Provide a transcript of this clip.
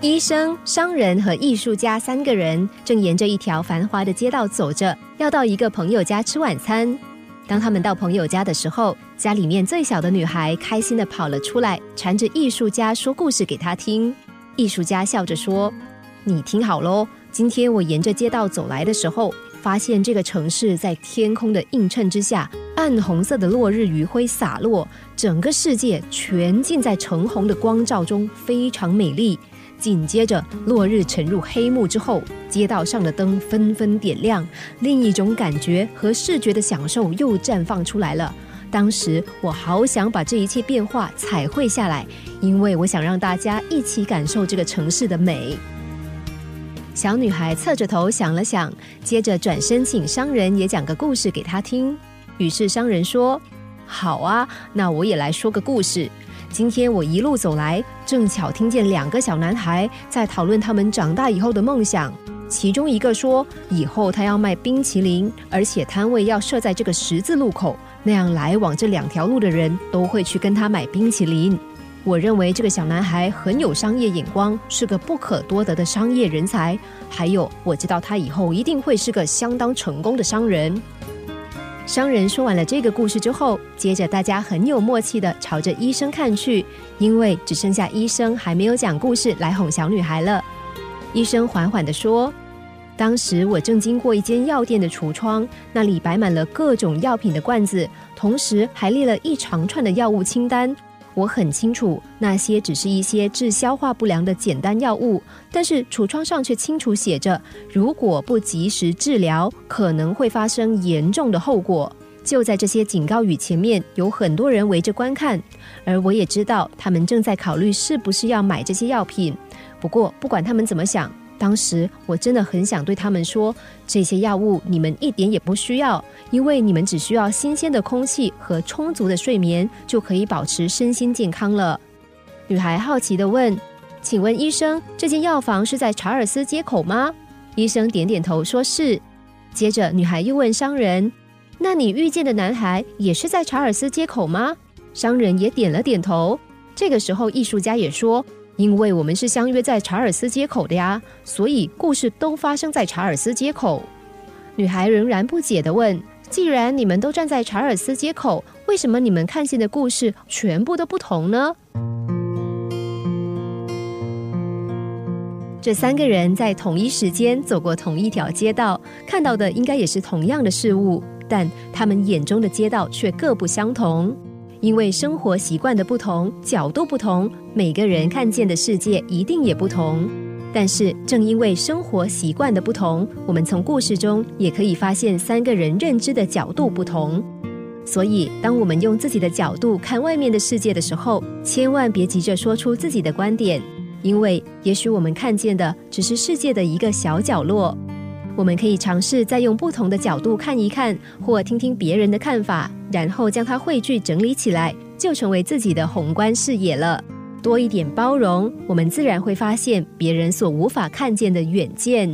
医生、商人和艺术家三个人正沿着一条繁华的街道走着，要到一个朋友家吃晚餐。当他们到朋友家的时候，家里面最小的女孩开心的跑了出来，缠着艺术家说故事给他听。艺术家笑着说：“你听好喽，今天我沿着街道走来的时候，发现这个城市在天空的映衬之下，暗红色的落日余晖洒落，整个世界全浸在橙红的光照中，非常美丽。”紧接着，落日沉入黑幕之后，街道上的灯纷纷点亮，另一种感觉和视觉的享受又绽放出来了。当时我好想把这一切变化彩绘下来，因为我想让大家一起感受这个城市的美。小女孩侧着头想了想，接着转身请商人也讲个故事给她听。于是商人说：“好啊，那我也来说个故事。”今天我一路走来，正巧听见两个小男孩在讨论他们长大以后的梦想。其中一个说，以后他要卖冰淇淋，而且摊位要设在这个十字路口，那样来往这两条路的人都会去跟他买冰淇淋。我认为这个小男孩很有商业眼光，是个不可多得的商业人才。还有，我知道他以后一定会是个相当成功的商人。商人说完了这个故事之后，接着大家很有默契的朝着医生看去，因为只剩下医生还没有讲故事来哄小女孩了。医生缓缓的说：“当时我正经过一间药店的橱窗，那里摆满了各种药品的罐子，同时还列了一长串的药物清单。”我很清楚，那些只是一些治消化不良的简单药物，但是橱窗上却清楚写着：如果不及时治疗，可能会发生严重的后果。就在这些警告语前面，有很多人围着观看，而我也知道他们正在考虑是不是要买这些药品。不过，不管他们怎么想。当时我真的很想对他们说，这些药物你们一点也不需要，因为你们只需要新鲜的空气和充足的睡眠，就可以保持身心健康了。女孩好奇的问：“请问医生，这间药房是在查尔斯街口吗？”医生点点头，说是。接着，女孩又问商人：“那你遇见的男孩也是在查尔斯街口吗？”商人也点了点头。这个时候，艺术家也说。因为我们是相约在查尔斯街口的呀，所以故事都发生在查尔斯街口。女孩仍然不解的问：“既然你们都站在查尔斯街口，为什么你们看见的故事全部都不同呢？”这三个人在同一时间走过同一条街道，看到的应该也是同样的事物，但他们眼中的街道却各不相同。因为生活习惯的不同，角度不同，每个人看见的世界一定也不同。但是，正因为生活习惯的不同，我们从故事中也可以发现三个人认知的角度不同。所以，当我们用自己的角度看外面的世界的时候，千万别急着说出自己的观点，因为也许我们看见的只是世界的一个小角落。我们可以尝试再用不同的角度看一看，或听听别人的看法，然后将它汇聚整理起来，就成为自己的宏观视野了。多一点包容，我们自然会发现别人所无法看见的远见。